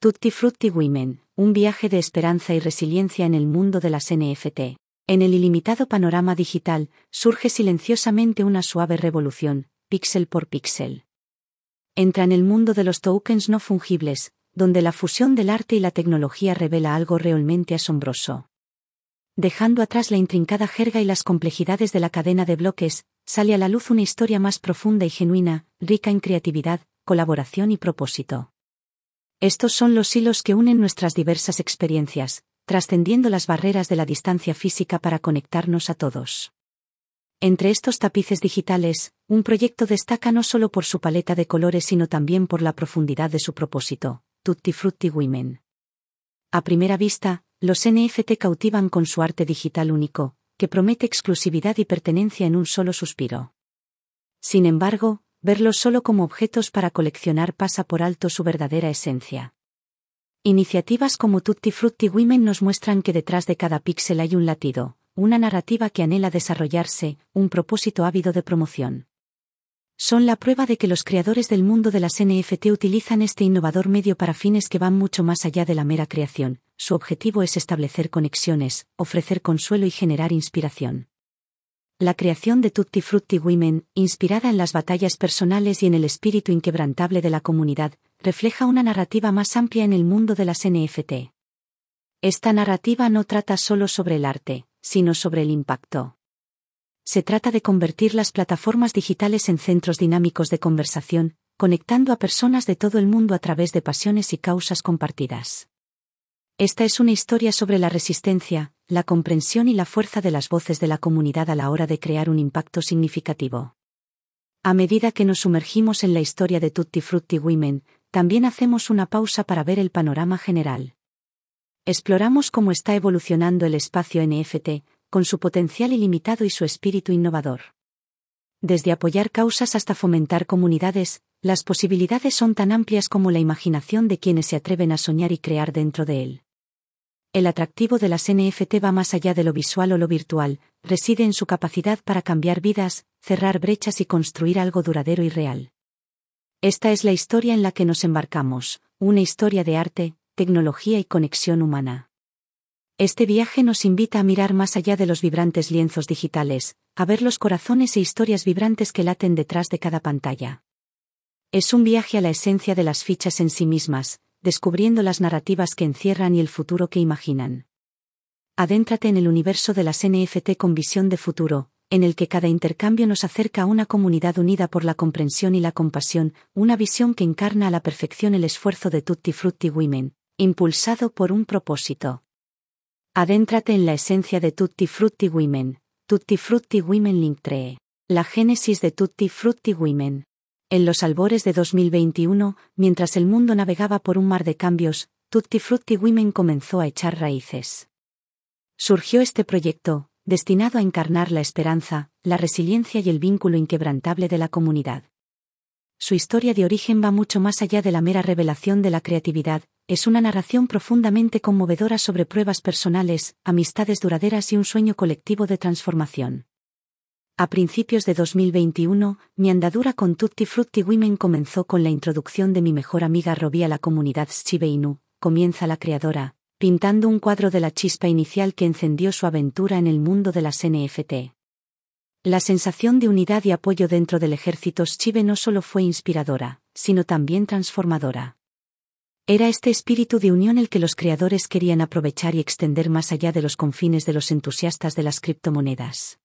Tutti Frutti Women, un viaje de esperanza y resiliencia en el mundo de las NFT. En el ilimitado panorama digital, surge silenciosamente una suave revolución, píxel por píxel. Entra en el mundo de los tokens no fungibles, donde la fusión del arte y la tecnología revela algo realmente asombroso. Dejando atrás la intrincada jerga y las complejidades de la cadena de bloques, sale a la luz una historia más profunda y genuina, rica en creatividad, colaboración y propósito. Estos son los hilos que unen nuestras diversas experiencias, trascendiendo las barreras de la distancia física para conectarnos a todos. Entre estos tapices digitales, un proyecto destaca no solo por su paleta de colores sino también por la profundidad de su propósito, Tutti Frutti Women. A primera vista, los NFT cautivan con su arte digital único, que promete exclusividad y pertenencia en un solo suspiro. Sin embargo, verlos solo como objetos para coleccionar pasa por alto su verdadera esencia. Iniciativas como Tutti Frutti Women nos muestran que detrás de cada píxel hay un latido, una narrativa que anhela desarrollarse, un propósito ávido de promoción son la prueba de que los creadores del mundo de las NFT utilizan este innovador medio para fines que van mucho más allá de la mera creación. Su objetivo es establecer conexiones, ofrecer consuelo y generar inspiración. La creación de Tutti Frutti Women, inspirada en las batallas personales y en el espíritu inquebrantable de la comunidad, refleja una narrativa más amplia en el mundo de las NFT. Esta narrativa no trata solo sobre el arte, sino sobre el impacto se trata de convertir las plataformas digitales en centros dinámicos de conversación, conectando a personas de todo el mundo a través de pasiones y causas compartidas. Esta es una historia sobre la resistencia, la comprensión y la fuerza de las voces de la comunidad a la hora de crear un impacto significativo. A medida que nos sumergimos en la historia de Tutti Frutti Women, también hacemos una pausa para ver el panorama general. Exploramos cómo está evolucionando el espacio NFT, con su potencial ilimitado y su espíritu innovador. Desde apoyar causas hasta fomentar comunidades, las posibilidades son tan amplias como la imaginación de quienes se atreven a soñar y crear dentro de él. El atractivo de las NFT va más allá de lo visual o lo virtual, reside en su capacidad para cambiar vidas, cerrar brechas y construir algo duradero y real. Esta es la historia en la que nos embarcamos, una historia de arte, tecnología y conexión humana. Este viaje nos invita a mirar más allá de los vibrantes lienzos digitales, a ver los corazones e historias vibrantes que laten detrás de cada pantalla. Es un viaje a la esencia de las fichas en sí mismas, descubriendo las narrativas que encierran y el futuro que imaginan. Adéntrate en el universo de las NFT con visión de futuro, en el que cada intercambio nos acerca a una comunidad unida por la comprensión y la compasión, una visión que encarna a la perfección el esfuerzo de Tutti Frutti Women, impulsado por un propósito. Adéntrate en la esencia de Tutti Frutti Women, Tutti Frutti Women Link 3. La génesis de Tutti Frutti Women. En los albores de 2021, mientras el mundo navegaba por un mar de cambios, Tutti Frutti Women comenzó a echar raíces. Surgió este proyecto, destinado a encarnar la esperanza, la resiliencia y el vínculo inquebrantable de la comunidad. Su historia de origen va mucho más allá de la mera revelación de la creatividad, es una narración profundamente conmovedora sobre pruebas personales, amistades duraderas y un sueño colectivo de transformación. A principios de 2021, mi andadura con Tutti Frutti Women comenzó con la introducción de mi mejor amiga Robbie a la comunidad Shiba Inu, comienza la creadora, pintando un cuadro de la chispa inicial que encendió su aventura en el mundo de las NFT. La sensación de unidad y apoyo dentro del ejército Shiba no solo fue inspiradora, sino también transformadora. Era este espíritu de unión el que los creadores querían aprovechar y extender más allá de los confines de los entusiastas de las criptomonedas.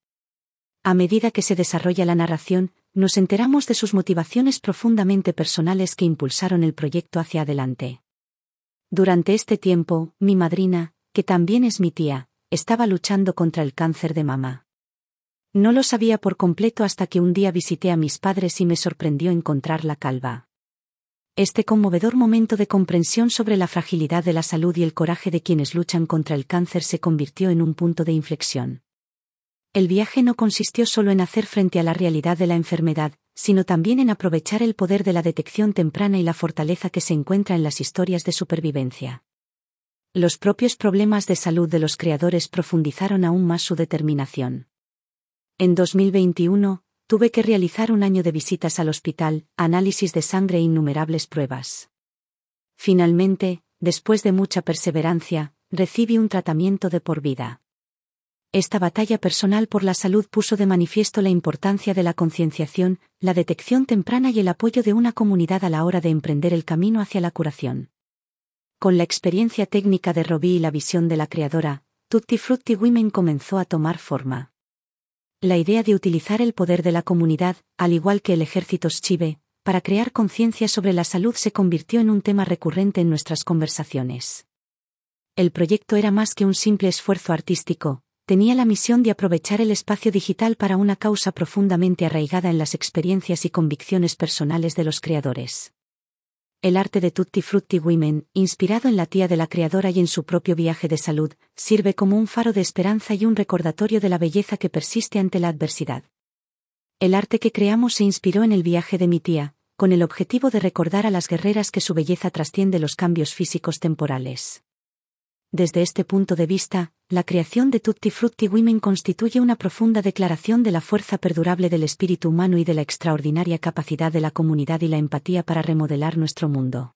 A medida que se desarrolla la narración, nos enteramos de sus motivaciones profundamente personales que impulsaron el proyecto hacia adelante. Durante este tiempo, mi madrina, que también es mi tía, estaba luchando contra el cáncer de mama. No lo sabía por completo hasta que un día visité a mis padres y me sorprendió encontrarla calva. Este conmovedor momento de comprensión sobre la fragilidad de la salud y el coraje de quienes luchan contra el cáncer se convirtió en un punto de inflexión. El viaje no consistió solo en hacer frente a la realidad de la enfermedad, sino también en aprovechar el poder de la detección temprana y la fortaleza que se encuentra en las historias de supervivencia. Los propios problemas de salud de los creadores profundizaron aún más su determinación. En 2021, tuve que realizar un año de visitas al hospital, análisis de sangre e innumerables pruebas. Finalmente, después de mucha perseverancia, recibe un tratamiento de por vida. Esta batalla personal por la salud puso de manifiesto la importancia de la concienciación, la detección temprana y el apoyo de una comunidad a la hora de emprender el camino hacia la curación. Con la experiencia técnica de Robbie y la visión de la creadora, Tutti Frutti Women comenzó a tomar forma. La idea de utilizar el poder de la comunidad, al igual que el ejército Shive, para crear conciencia sobre la salud se convirtió en un tema recurrente en nuestras conversaciones. El proyecto era más que un simple esfuerzo artístico, tenía la misión de aprovechar el espacio digital para una causa profundamente arraigada en las experiencias y convicciones personales de los creadores. El arte de Tutti Frutti Women, inspirado en la tía de la creadora y en su propio viaje de salud, sirve como un faro de esperanza y un recordatorio de la belleza que persiste ante la adversidad. El arte que creamos se inspiró en el viaje de mi tía, con el objetivo de recordar a las guerreras que su belleza trasciende los cambios físicos temporales. Desde este punto de vista, la creación de Tutti Frutti Women constituye una profunda declaración de la fuerza perdurable del espíritu humano y de la extraordinaria capacidad de la comunidad y la empatía para remodelar nuestro mundo.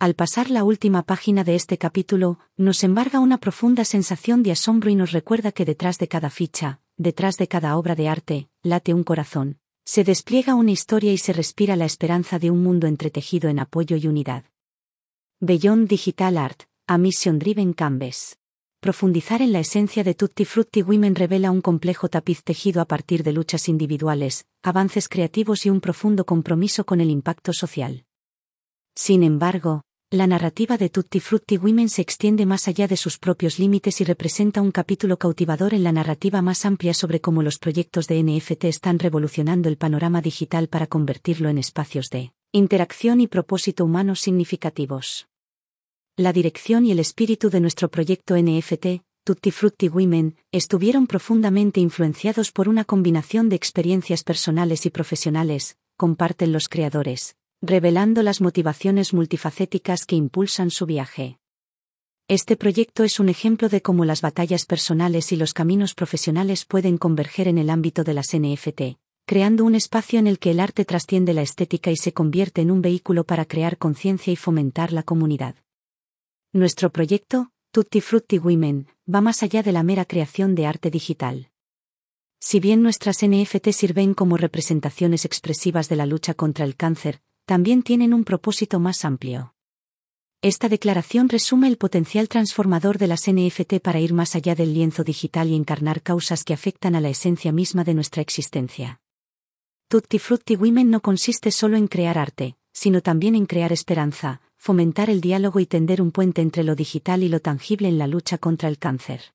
Al pasar la última página de este capítulo, nos embarga una profunda sensación de asombro y nos recuerda que detrás de cada ficha, detrás de cada obra de arte, late un corazón, se despliega una historia y se respira la esperanza de un mundo entretejido en apoyo y unidad. Beyond Digital Art, a Mission Driven Canvas. Profundizar en la esencia de Tutti Frutti Women revela un complejo tapiz tejido a partir de luchas individuales, avances creativos y un profundo compromiso con el impacto social. Sin embargo, la narrativa de Tutti Frutti Women se extiende más allá de sus propios límites y representa un capítulo cautivador en la narrativa más amplia sobre cómo los proyectos de NFT están revolucionando el panorama digital para convertirlo en espacios de interacción y propósito humanos significativos. La dirección y el espíritu de nuestro proyecto NFT, Tutti Frutti Women, estuvieron profundamente influenciados por una combinación de experiencias personales y profesionales, comparten los creadores, revelando las motivaciones multifacéticas que impulsan su viaje. Este proyecto es un ejemplo de cómo las batallas personales y los caminos profesionales pueden converger en el ámbito de las NFT, creando un espacio en el que el arte trasciende la estética y se convierte en un vehículo para crear conciencia y fomentar la comunidad. Nuestro proyecto, Tutti Frutti Women, va más allá de la mera creación de arte digital. Si bien nuestras NFT sirven como representaciones expresivas de la lucha contra el cáncer, también tienen un propósito más amplio. Esta declaración resume el potencial transformador de las NFT para ir más allá del lienzo digital y encarnar causas que afectan a la esencia misma de nuestra existencia. Tutti Frutti Women no consiste solo en crear arte, sino también en crear esperanza, fomentar el diálogo y tender un puente entre lo digital y lo tangible en la lucha contra el cáncer.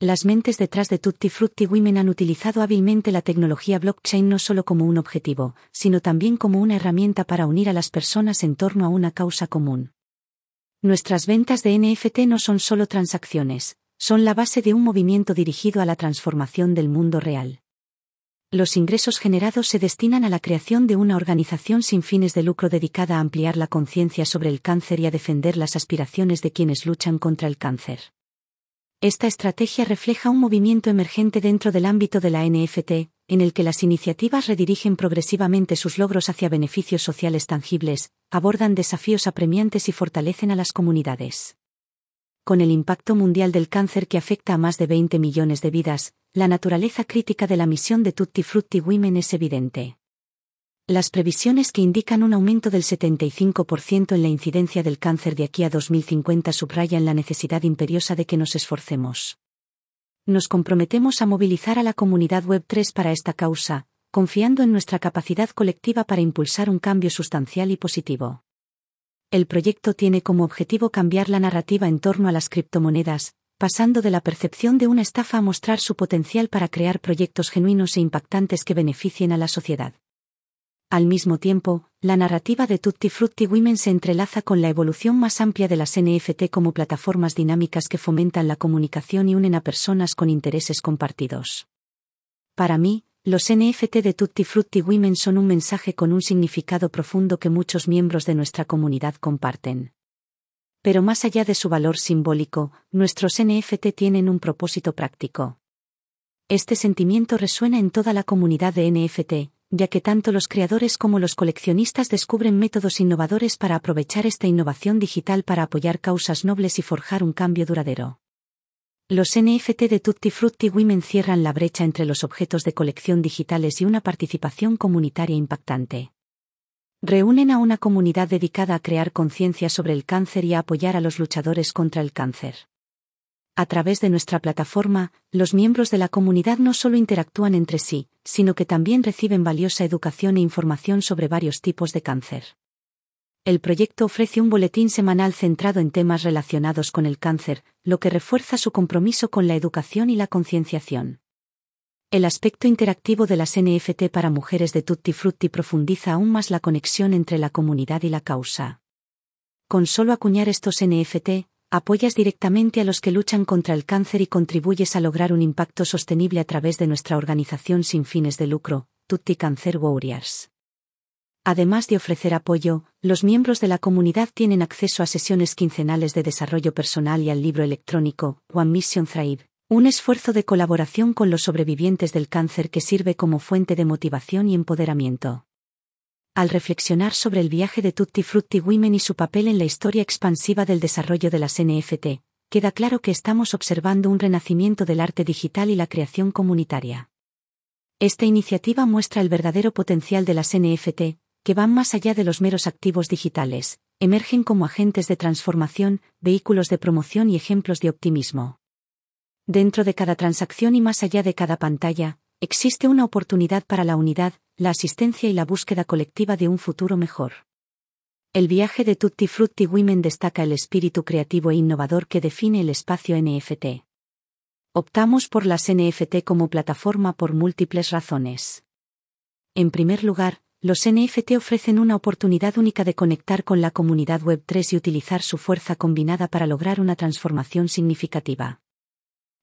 Las mentes detrás de Tutti Frutti Women han utilizado hábilmente la tecnología blockchain no solo como un objetivo, sino también como una herramienta para unir a las personas en torno a una causa común. Nuestras ventas de NFT no son solo transacciones, son la base de un movimiento dirigido a la transformación del mundo real. Los ingresos generados se destinan a la creación de una organización sin fines de lucro dedicada a ampliar la conciencia sobre el cáncer y a defender las aspiraciones de quienes luchan contra el cáncer. Esta estrategia refleja un movimiento emergente dentro del ámbito de la NFT, en el que las iniciativas redirigen progresivamente sus logros hacia beneficios sociales tangibles, abordan desafíos apremiantes y fortalecen a las comunidades. Con el impacto mundial del cáncer que afecta a más de 20 millones de vidas, la naturaleza crítica de la misión de Tutti Frutti Women es evidente. Las previsiones que indican un aumento del 75% en la incidencia del cáncer de aquí a 2050 subrayan la necesidad imperiosa de que nos esforcemos. Nos comprometemos a movilizar a la comunidad Web3 para esta causa, confiando en nuestra capacidad colectiva para impulsar un cambio sustancial y positivo. El proyecto tiene como objetivo cambiar la narrativa en torno a las criptomonedas, pasando de la percepción de una estafa a mostrar su potencial para crear proyectos genuinos e impactantes que beneficien a la sociedad. Al mismo tiempo, la narrativa de Tutti Frutti Women se entrelaza con la evolución más amplia de las NFT como plataformas dinámicas que fomentan la comunicación y unen a personas con intereses compartidos. Para mí, los NFT de Tutti Frutti Women son un mensaje con un significado profundo que muchos miembros de nuestra comunidad comparten. Pero más allá de su valor simbólico, nuestros NFT tienen un propósito práctico. Este sentimiento resuena en toda la comunidad de NFT, ya que tanto los creadores como los coleccionistas descubren métodos innovadores para aprovechar esta innovación digital para apoyar causas nobles y forjar un cambio duradero. Los NFT de Tutti Frutti Women cierran la brecha entre los objetos de colección digitales y una participación comunitaria impactante. Reúnen a una comunidad dedicada a crear conciencia sobre el cáncer y a apoyar a los luchadores contra el cáncer. A través de nuestra plataforma, los miembros de la comunidad no solo interactúan entre sí, sino que también reciben valiosa educación e información sobre varios tipos de cáncer. El proyecto ofrece un boletín semanal centrado en temas relacionados con el cáncer, lo que refuerza su compromiso con la educación y la concienciación. El aspecto interactivo de las NFT para mujeres de Tutti Frutti profundiza aún más la conexión entre la comunidad y la causa. Con solo acuñar estos NFT, apoyas directamente a los que luchan contra el cáncer y contribuyes a lograr un impacto sostenible a través de nuestra organización sin fines de lucro, Tutti Cancer Warriors. Además de ofrecer apoyo, los miembros de la comunidad tienen acceso a sesiones quincenales de desarrollo personal y al libro electrónico One Mission Thrive, un esfuerzo de colaboración con los sobrevivientes del cáncer que sirve como fuente de motivación y empoderamiento al reflexionar sobre el viaje de Tutti Frutti Women y su papel en la historia expansiva del desarrollo de las NFT, queda claro que estamos observando un renacimiento del arte digital y la creación comunitaria. Esta iniciativa muestra el verdadero potencial de las NFT, que van más allá de los meros activos digitales, emergen como agentes de transformación, vehículos de promoción y ejemplos de optimismo. Dentro de cada transacción y más allá de cada pantalla, existe una oportunidad para la unidad, la asistencia y la búsqueda colectiva de un futuro mejor. El viaje de Tutti Frutti Women destaca el espíritu creativo e innovador que define el espacio NFT. Optamos por las NFT como plataforma por múltiples razones. En primer lugar, los NFT ofrecen una oportunidad única de conectar con la comunidad Web3 y utilizar su fuerza combinada para lograr una transformación significativa.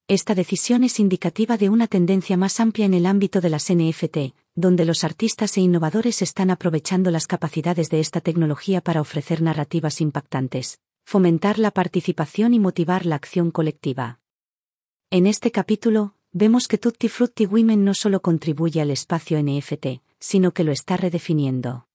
Esta decisión es indicativa de una tendencia más amplia en el ámbito de las NFT, donde los artistas e innovadores están aprovechando las capacidades de esta tecnología para ofrecer narrativas impactantes, fomentar la participación y motivar la acción colectiva. En este capítulo, vemos que Tutti Frutti Women no solo contribuye al espacio NFT, sino que lo está redefiniendo.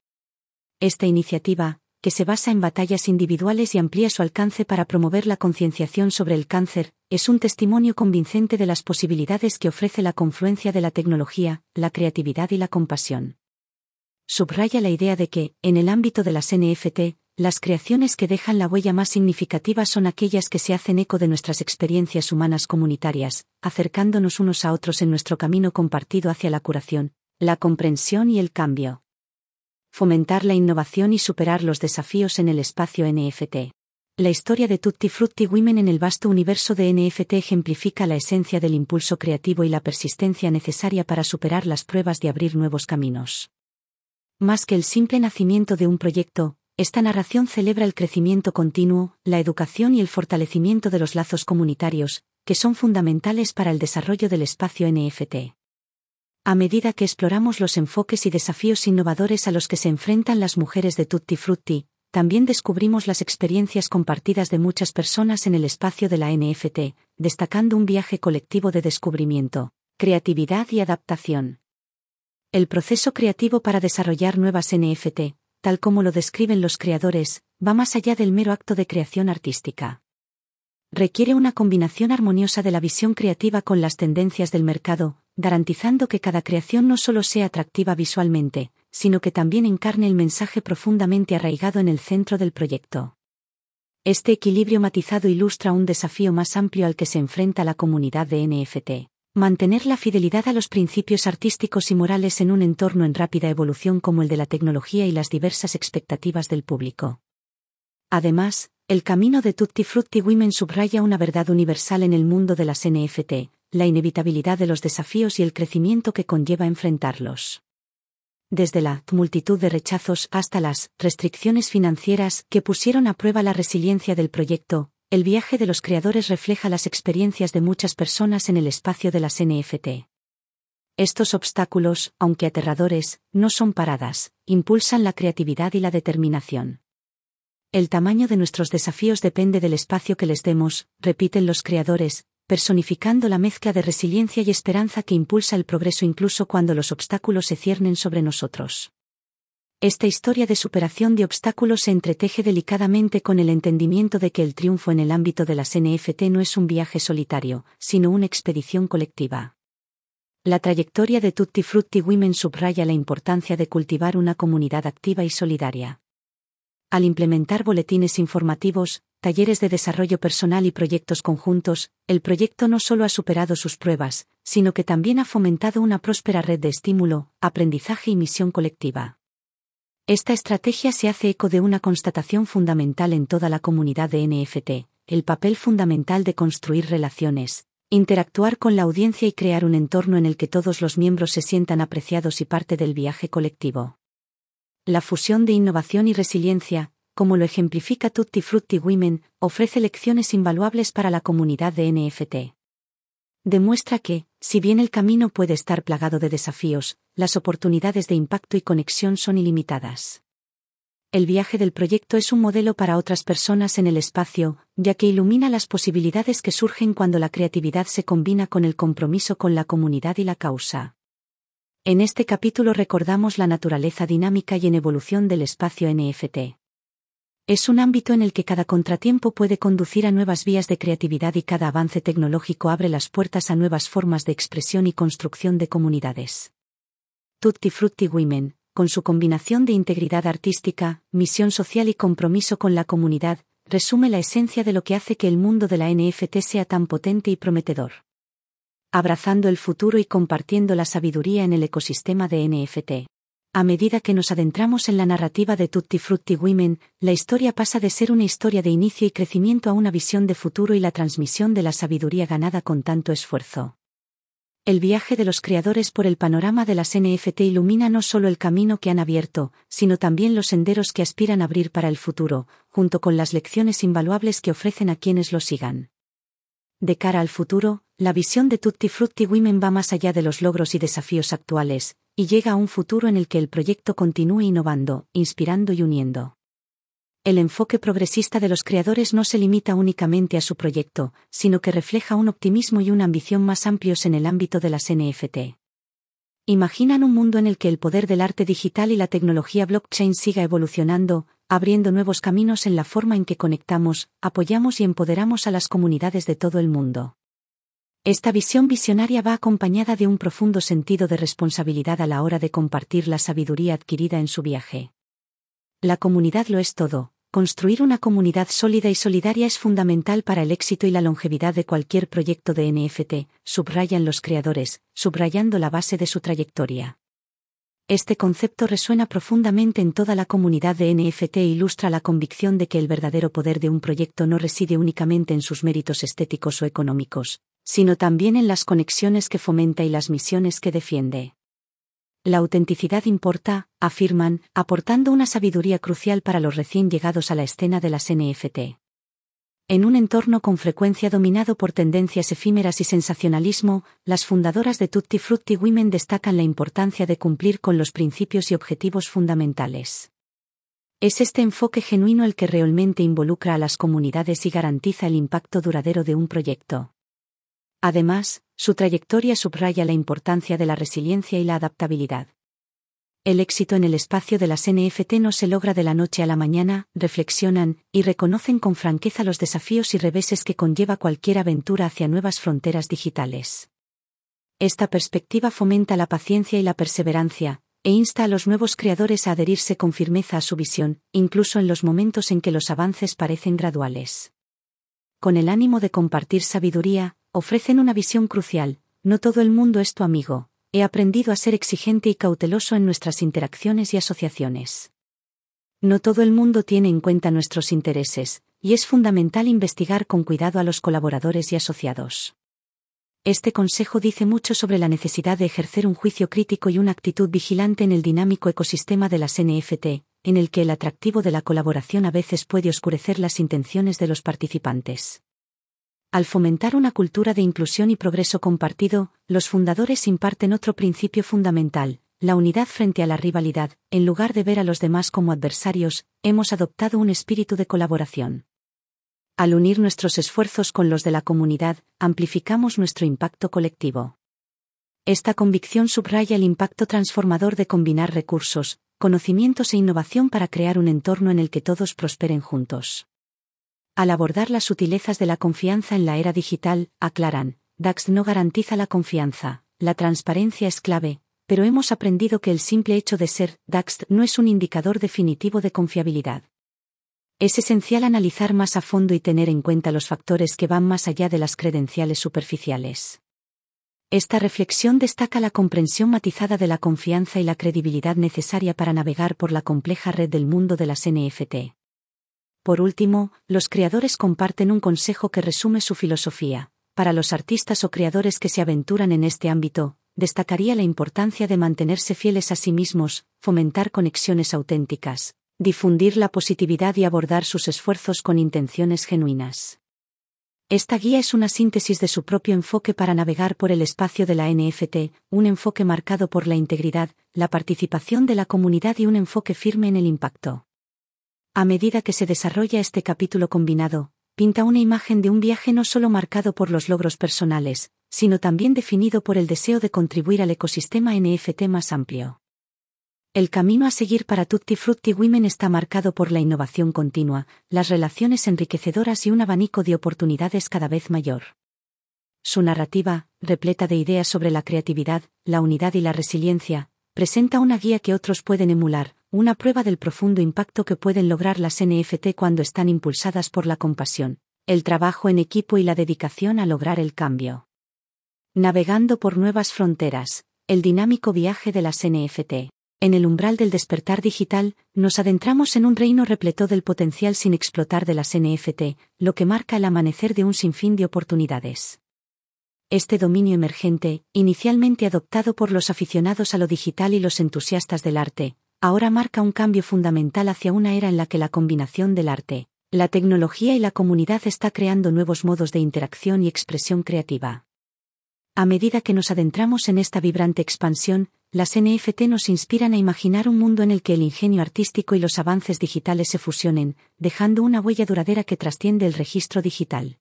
Esta iniciativa, que se basa en batallas individuales y amplía su alcance para promover la concienciación sobre el cáncer, es un testimonio convincente de las posibilidades que ofrece la confluencia de la tecnología, la creatividad y la compasión. Subraya la idea de que, en el ámbito de las NFT, las creaciones que dejan la huella más significativa son aquellas que se hacen eco de nuestras experiencias humanas comunitarias, acercándonos unos a otros en nuestro camino compartido hacia la curación, la comprensión y el cambio fomentar la innovación y superar los desafíos en el espacio NFT. La historia de Tutti Frutti Women en el vasto universo de NFT ejemplifica la esencia del impulso creativo y la persistencia necesaria para superar las pruebas de abrir nuevos caminos. Más que el simple nacimiento de un proyecto, esta narración celebra el crecimiento continuo, la educación y el fortalecimiento de los lazos comunitarios, que son fundamentales para el desarrollo del espacio NFT. A medida que exploramos los enfoques y desafíos innovadores a los que se enfrentan las mujeres de Tutti Frutti, también descubrimos las experiencias compartidas de muchas personas en el espacio de la NFT, destacando un viaje colectivo de descubrimiento, creatividad y adaptación. El proceso creativo para desarrollar nuevas NFT, tal como lo describen los creadores, va más allá del mero acto de creación artística. Requiere una combinación armoniosa de la visión creativa con las tendencias del mercado, garantizando que cada creación no solo sea atractiva visualmente, sino que también encarne el mensaje profundamente arraigado en el centro del proyecto. Este equilibrio matizado ilustra un desafío más amplio al que se enfrenta la comunidad de NFT. Mantener la fidelidad a los principios artísticos y morales en un entorno en rápida evolución como el de la tecnología y las diversas expectativas del público. Además, el camino de Tutti Frutti Women subraya una verdad universal en el mundo de las NFT, la inevitabilidad de los desafíos y el crecimiento que conlleva enfrentarlos. Desde la multitud de rechazos hasta las restricciones financieras que pusieron a prueba la resiliencia del proyecto, el viaje de los creadores refleja las experiencias de muchas personas en el espacio de las NFT. Estos obstáculos, aunque aterradores, no son paradas, impulsan la creatividad y la determinación. El tamaño de nuestros desafíos depende del espacio que les demos, repiten los creadores, personificando la mezcla de resiliencia y esperanza que impulsa el progreso incluso cuando los obstáculos se ciernen sobre nosotros. Esta historia de superación de obstáculos se entreteje delicadamente con el entendimiento de que el triunfo en el ámbito de las NFT no es un viaje solitario, sino una expedición colectiva. La trayectoria de Tutti Frutti Women subraya la importancia de cultivar una comunidad activa y solidaria. Al implementar boletines informativos, talleres de desarrollo personal y proyectos conjuntos, el proyecto no solo ha superado sus pruebas, sino que también ha fomentado una próspera red de estímulo, aprendizaje y misión colectiva. Esta estrategia se hace eco de una constatación fundamental en toda la comunidad de NFT, el papel fundamental de construir relaciones, interactuar con la audiencia y crear un entorno en el que todos los miembros se sientan apreciados y parte del viaje colectivo. La fusión de innovación y resiliencia, como lo ejemplifica Tutti Frutti Women, ofrece lecciones invaluables para la comunidad de NFT demuestra que, si bien el camino puede estar plagado de desafíos, las oportunidades de impacto y conexión son ilimitadas. El viaje del proyecto es un modelo para otras personas en el espacio, ya que ilumina las posibilidades que surgen cuando la creatividad se combina con el compromiso con la comunidad y la causa. En este capítulo recordamos la naturaleza dinámica y en evolución del espacio NFT. Es un ámbito en el que cada contratiempo puede conducir a nuevas vías de creatividad y cada avance tecnológico abre las puertas a nuevas formas de expresión y construcción de comunidades. Tutti Frutti Women, con su combinación de integridad artística, misión social y compromiso con la comunidad, resume la esencia de lo que hace que el mundo de la NFT sea tan potente y prometedor. Abrazando el futuro y compartiendo la sabiduría en el ecosistema de NFT. A medida que nos adentramos en la narrativa de Tutti Frutti Women, la historia pasa de ser una historia de inicio y crecimiento a una visión de futuro y la transmisión de la sabiduría ganada con tanto esfuerzo. El viaje de los creadores por el panorama de las NFT ilumina no solo el camino que han abierto, sino también los senderos que aspiran a abrir para el futuro, junto con las lecciones invaluables que ofrecen a quienes lo sigan. De cara al futuro, la visión de Tutti Frutti Women va más allá de los logros y desafíos actuales, y llega a un futuro en el que el proyecto continúe innovando, inspirando y uniendo. El enfoque progresista de los creadores no se limita únicamente a su proyecto, sino que refleja un optimismo y una ambición más amplios en el ámbito de las NFT. Imaginan un mundo en el que el poder del arte digital y la tecnología blockchain siga evolucionando, abriendo nuevos caminos en la forma en que conectamos, apoyamos y empoderamos a las comunidades de todo el mundo. Esta visión visionaria va acompañada de un profundo sentido de responsabilidad a la hora de compartir la sabiduría adquirida en su viaje. La comunidad lo es todo. Construir una comunidad sólida y solidaria es fundamental para el éxito y la longevidad de cualquier proyecto de NFT, subrayan los creadores, subrayando la base de su trayectoria. Este concepto resuena profundamente en toda la comunidad de NFT e ilustra la convicción de que el verdadero poder de un proyecto no reside únicamente en sus méritos estéticos o económicos, sino también en las conexiones que fomenta y las misiones que defiende. La autenticidad importa, afirman, aportando una sabiduría crucial para los recién llegados a la escena de las NFT. En un entorno con frecuencia dominado por tendencias efímeras y sensacionalismo, las fundadoras de Tutti Frutti Women destacan la importancia de cumplir con los principios y objetivos fundamentales. Es este enfoque genuino el que realmente involucra a las comunidades y garantiza el impacto duradero de un proyecto. Además, su trayectoria subraya la importancia de la resiliencia y la adaptabilidad. El éxito en el espacio de las NFT no se logra de la noche a la mañana, reflexionan, y reconocen con franqueza los desafíos y reveses que conlleva cualquier aventura hacia nuevas fronteras digitales. Esta perspectiva fomenta la paciencia y la perseverancia, e insta a los nuevos creadores a adherirse con firmeza a su visión, incluso en los momentos en que los avances parecen graduales. Con el ánimo de compartir sabiduría, ofrecen una visión crucial, no todo el mundo es tu amigo, he aprendido a ser exigente y cauteloso en nuestras interacciones y asociaciones. No todo el mundo tiene en cuenta nuestros intereses, y es fundamental investigar con cuidado a los colaboradores y asociados. Este consejo dice mucho sobre la necesidad de ejercer un juicio crítico y una actitud vigilante en el dinámico ecosistema de las NFT, en el que el atractivo de la colaboración a veces puede oscurecer las intenciones de los participantes. Al fomentar una cultura de inclusión y progreso compartido, los fundadores imparten otro principio fundamental, la unidad frente a la rivalidad, en lugar de ver a los demás como adversarios, hemos adoptado un espíritu de colaboración. Al unir nuestros esfuerzos con los de la comunidad, amplificamos nuestro impacto colectivo. Esta convicción subraya el impacto transformador de combinar recursos, conocimientos e innovación para crear un entorno en el que todos prosperen juntos. Al abordar las sutilezas de la confianza en la era digital, aclaran, DAX no garantiza la confianza, la transparencia es clave, pero hemos aprendido que el simple hecho de ser DAX no es un indicador definitivo de confiabilidad. Es esencial analizar más a fondo y tener en cuenta los factores que van más allá de las credenciales superficiales. Esta reflexión destaca la comprensión matizada de la confianza y la credibilidad necesaria para navegar por la compleja red del mundo de las NFT. Por último, los creadores comparten un consejo que resume su filosofía. Para los artistas o creadores que se aventuran en este ámbito, destacaría la importancia de mantenerse fieles a sí mismos, fomentar conexiones auténticas, difundir la positividad y abordar sus esfuerzos con intenciones genuinas. Esta guía es una síntesis de su propio enfoque para navegar por el espacio de la NFT, un enfoque marcado por la integridad, la participación de la comunidad y un enfoque firme en el impacto. A medida que se desarrolla este capítulo combinado, pinta una imagen de un viaje no solo marcado por los logros personales, sino también definido por el deseo de contribuir al ecosistema NFT más amplio. El camino a seguir para Tutti Frutti Women está marcado por la innovación continua, las relaciones enriquecedoras y un abanico de oportunidades cada vez mayor. Su narrativa, repleta de ideas sobre la creatividad, la unidad y la resiliencia, presenta una guía que otros pueden emular, una prueba del profundo impacto que pueden lograr las NFT cuando están impulsadas por la compasión, el trabajo en equipo y la dedicación a lograr el cambio. Navegando por nuevas fronteras, el dinámico viaje de las NFT. En el umbral del despertar digital, nos adentramos en un reino repleto del potencial sin explotar de las NFT, lo que marca el amanecer de un sinfín de oportunidades. Este dominio emergente, inicialmente adoptado por los aficionados a lo digital y los entusiastas del arte, ahora marca un cambio fundamental hacia una era en la que la combinación del arte, la tecnología y la comunidad está creando nuevos modos de interacción y expresión creativa. A medida que nos adentramos en esta vibrante expansión, las NFT nos inspiran a imaginar un mundo en el que el ingenio artístico y los avances digitales se fusionen, dejando una huella duradera que trasciende el registro digital.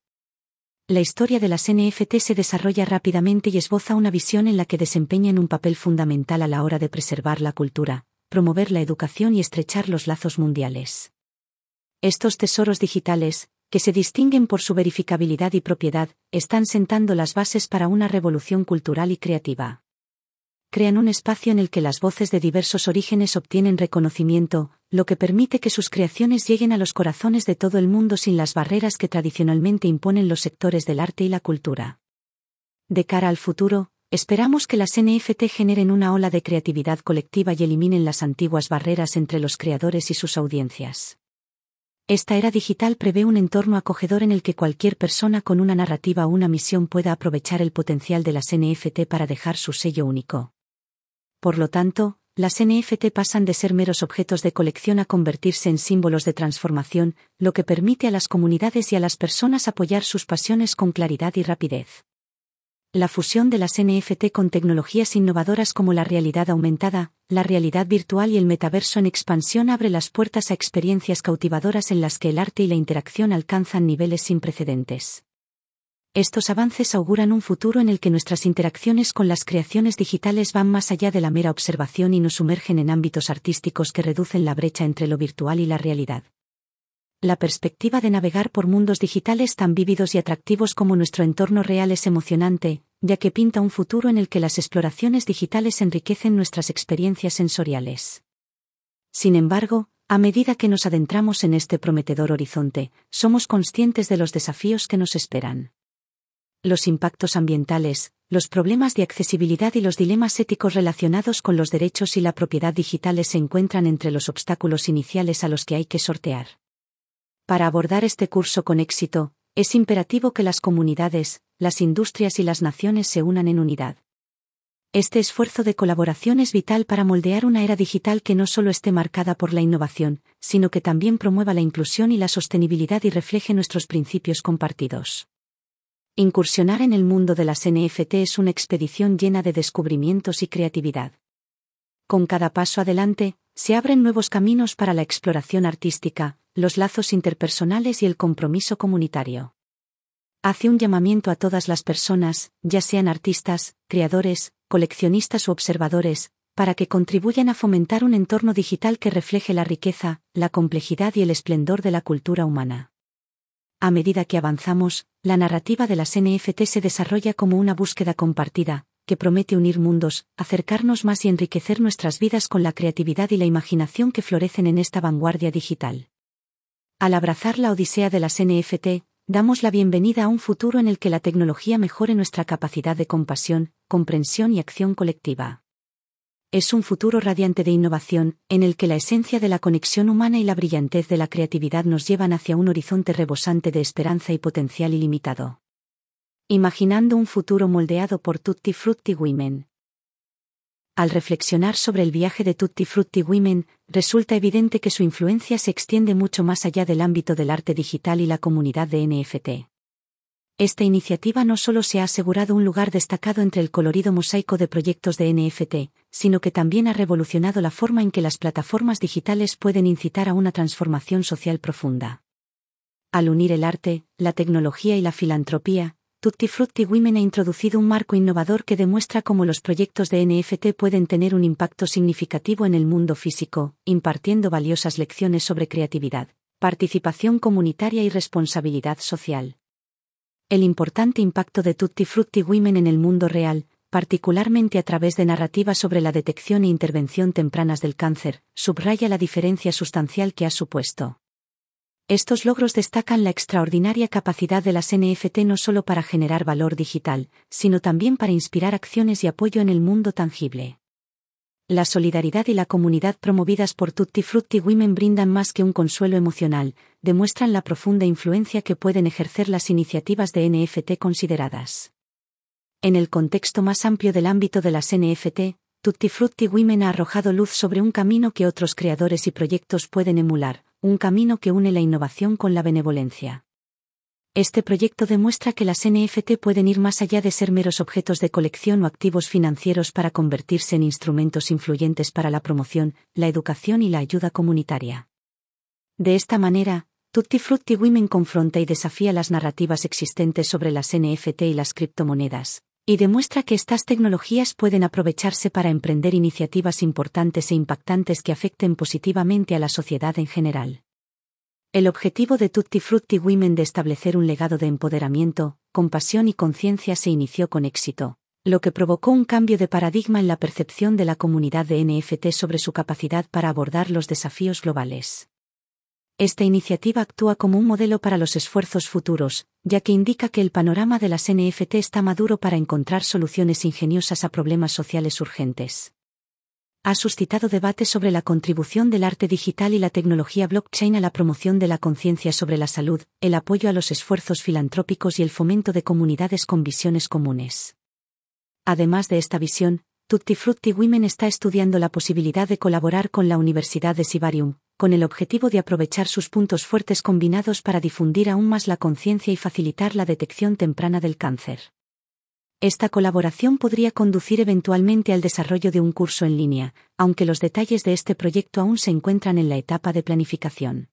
La historia de las NFT se desarrolla rápidamente y esboza una visión en la que desempeñan un papel fundamental a la hora de preservar la cultura, promover la educación y estrechar los lazos mundiales. Estos tesoros digitales, que se distinguen por su verificabilidad y propiedad, están sentando las bases para una revolución cultural y creativa crean un espacio en el que las voces de diversos orígenes obtienen reconocimiento, lo que permite que sus creaciones lleguen a los corazones de todo el mundo sin las barreras que tradicionalmente imponen los sectores del arte y la cultura. De cara al futuro, esperamos que las NFT generen una ola de creatividad colectiva y eliminen las antiguas barreras entre los creadores y sus audiencias. Esta era digital prevé un entorno acogedor en el que cualquier persona con una narrativa o una misión pueda aprovechar el potencial de las NFT para dejar su sello único. Por lo tanto, las NFT pasan de ser meros objetos de colección a convertirse en símbolos de transformación, lo que permite a las comunidades y a las personas apoyar sus pasiones con claridad y rapidez. La fusión de las NFT con tecnologías innovadoras como la realidad aumentada, la realidad virtual y el metaverso en expansión abre las puertas a experiencias cautivadoras en las que el arte y la interacción alcanzan niveles sin precedentes. Estos avances auguran un futuro en el que nuestras interacciones con las creaciones digitales van más allá de la mera observación y nos sumergen en ámbitos artísticos que reducen la brecha entre lo virtual y la realidad. La perspectiva de navegar por mundos digitales tan vívidos y atractivos como nuestro entorno real es emocionante, ya que pinta un futuro en el que las exploraciones digitales enriquecen nuestras experiencias sensoriales. Sin embargo, a medida que nos adentramos en este prometedor horizonte, somos conscientes de los desafíos que nos esperan los impactos ambientales, los problemas de accesibilidad y los dilemas éticos relacionados con los derechos y la propiedad digitales se encuentran entre los obstáculos iniciales a los que hay que sortear. Para abordar este curso con éxito, es imperativo que las comunidades, las industrias y las naciones se unan en unidad. Este esfuerzo de colaboración es vital para moldear una era digital que no solo esté marcada por la innovación, sino que también promueva la inclusión y la sostenibilidad y refleje nuestros principios compartidos. Incursionar en el mundo de las NFT es una expedición llena de descubrimientos y creatividad. Con cada paso adelante, se abren nuevos caminos para la exploración artística, los lazos interpersonales y el compromiso comunitario. Hace un llamamiento a todas las personas, ya sean artistas, creadores, coleccionistas u observadores, para que contribuyan a fomentar un entorno digital que refleje la riqueza, la complejidad y el esplendor de la cultura humana. A medida que avanzamos, la narrativa de las NFT se desarrolla como una búsqueda compartida, que promete unir mundos, acercarnos más y enriquecer nuestras vidas con la creatividad y la imaginación que florecen en esta vanguardia digital. Al abrazar la odisea de las NFT, damos la bienvenida a un futuro en el que la tecnología mejore nuestra capacidad de compasión, comprensión y acción colectiva. Es un futuro radiante de innovación, en el que la esencia de la conexión humana y la brillantez de la creatividad nos llevan hacia un horizonte rebosante de esperanza y potencial ilimitado imaginando un futuro moldeado por Tutti Frutti Women. Al reflexionar sobre el viaje de Tutti Frutti Women, resulta evidente que su influencia se extiende mucho más allá del ámbito del arte digital y la comunidad de NFT. Esta iniciativa no solo se ha asegurado un lugar destacado entre el colorido mosaico de proyectos de NFT, sino que también ha revolucionado la forma en que las plataformas digitales pueden incitar a una transformación social profunda. Al unir el arte, la tecnología y la filantropía, Tutti Frutti Women ha introducido un marco innovador que demuestra cómo los proyectos de NFT pueden tener un impacto significativo en el mundo físico, impartiendo valiosas lecciones sobre creatividad, participación comunitaria y responsabilidad social. El importante impacto de Tutti Frutti Women en el mundo real, particularmente a través de narrativas sobre la detección e intervención tempranas del cáncer, subraya la diferencia sustancial que ha supuesto. Estos logros destacan la extraordinaria capacidad de las NFT no solo para generar valor digital, sino también para inspirar acciones y apoyo en el mundo tangible. La solidaridad y la comunidad promovidas por Tutti Frutti Women brindan más que un consuelo emocional, demuestran la profunda influencia que pueden ejercer las iniciativas de NFT consideradas. En el contexto más amplio del ámbito de las NFT, Tutti Frutti Women ha arrojado luz sobre un camino que otros creadores y proyectos pueden emular, un camino que une la innovación con la benevolencia. Este proyecto demuestra que las NFT pueden ir más allá de ser meros objetos de colección o activos financieros para convertirse en instrumentos influyentes para la promoción, la educación y la ayuda comunitaria. De esta manera, Tutti Frutti Women confronta y desafía las narrativas existentes sobre las NFT y las criptomonedas, y demuestra que estas tecnologías pueden aprovecharse para emprender iniciativas importantes e impactantes que afecten positivamente a la sociedad en general. El objetivo de Tutti Frutti Women de establecer un legado de empoderamiento, compasión y conciencia se inició con éxito, lo que provocó un cambio de paradigma en la percepción de la comunidad de NFT sobre su capacidad para abordar los desafíos globales. Esta iniciativa actúa como un modelo para los esfuerzos futuros, ya que indica que el panorama de las NFT está maduro para encontrar soluciones ingeniosas a problemas sociales urgentes. Ha suscitado debate sobre la contribución del arte digital y la tecnología blockchain a la promoción de la conciencia sobre la salud, el apoyo a los esfuerzos filantrópicos y el fomento de comunidades con visiones comunes. Además de esta visión, Tutti Frutti Women está estudiando la posibilidad de colaborar con la Universidad de Sibarium, con el objetivo de aprovechar sus puntos fuertes combinados para difundir aún más la conciencia y facilitar la detección temprana del cáncer. Esta colaboración podría conducir eventualmente al desarrollo de un curso en línea, aunque los detalles de este proyecto aún se encuentran en la etapa de planificación.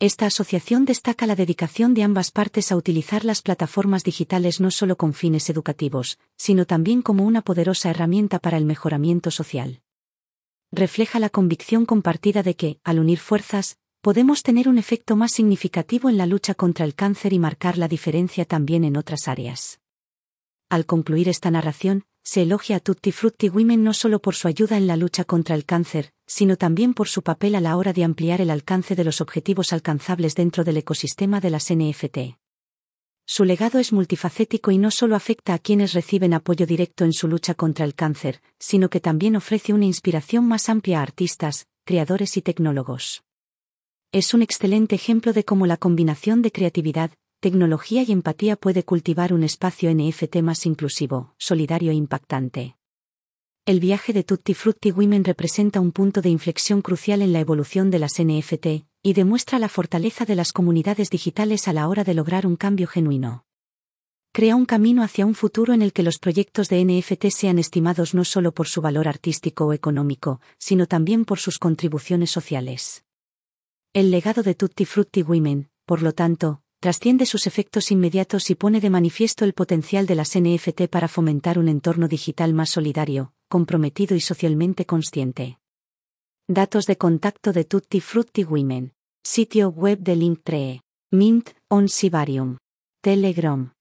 Esta asociación destaca la dedicación de ambas partes a utilizar las plataformas digitales no solo con fines educativos, sino también como una poderosa herramienta para el mejoramiento social refleja la convicción compartida de que, al unir fuerzas, podemos tener un efecto más significativo en la lucha contra el cáncer y marcar la diferencia también en otras áreas. Al concluir esta narración, se elogia a Tutti Frutti Women no solo por su ayuda en la lucha contra el cáncer, sino también por su papel a la hora de ampliar el alcance de los objetivos alcanzables dentro del ecosistema de las NFT. Su legado es multifacético y no solo afecta a quienes reciben apoyo directo en su lucha contra el cáncer, sino que también ofrece una inspiración más amplia a artistas, creadores y tecnólogos. Es un excelente ejemplo de cómo la combinación de creatividad, tecnología y empatía puede cultivar un espacio NFT más inclusivo, solidario e impactante. El viaje de Tutti Frutti Women representa un punto de inflexión crucial en la evolución de las NFT, y demuestra la fortaleza de las comunidades digitales a la hora de lograr un cambio genuino. Crea un camino hacia un futuro en el que los proyectos de NFT sean estimados no solo por su valor artístico o económico, sino también por sus contribuciones sociales. El legado de Tutti Frutti Women, por lo tanto, trasciende sus efectos inmediatos y pone de manifiesto el potencial de las NFT para fomentar un entorno digital más solidario, comprometido y socialmente consciente. Datos de contacto de Tutti Frutti Women. Sitio web de Linktree. Mint, on Sibarium. Telegram.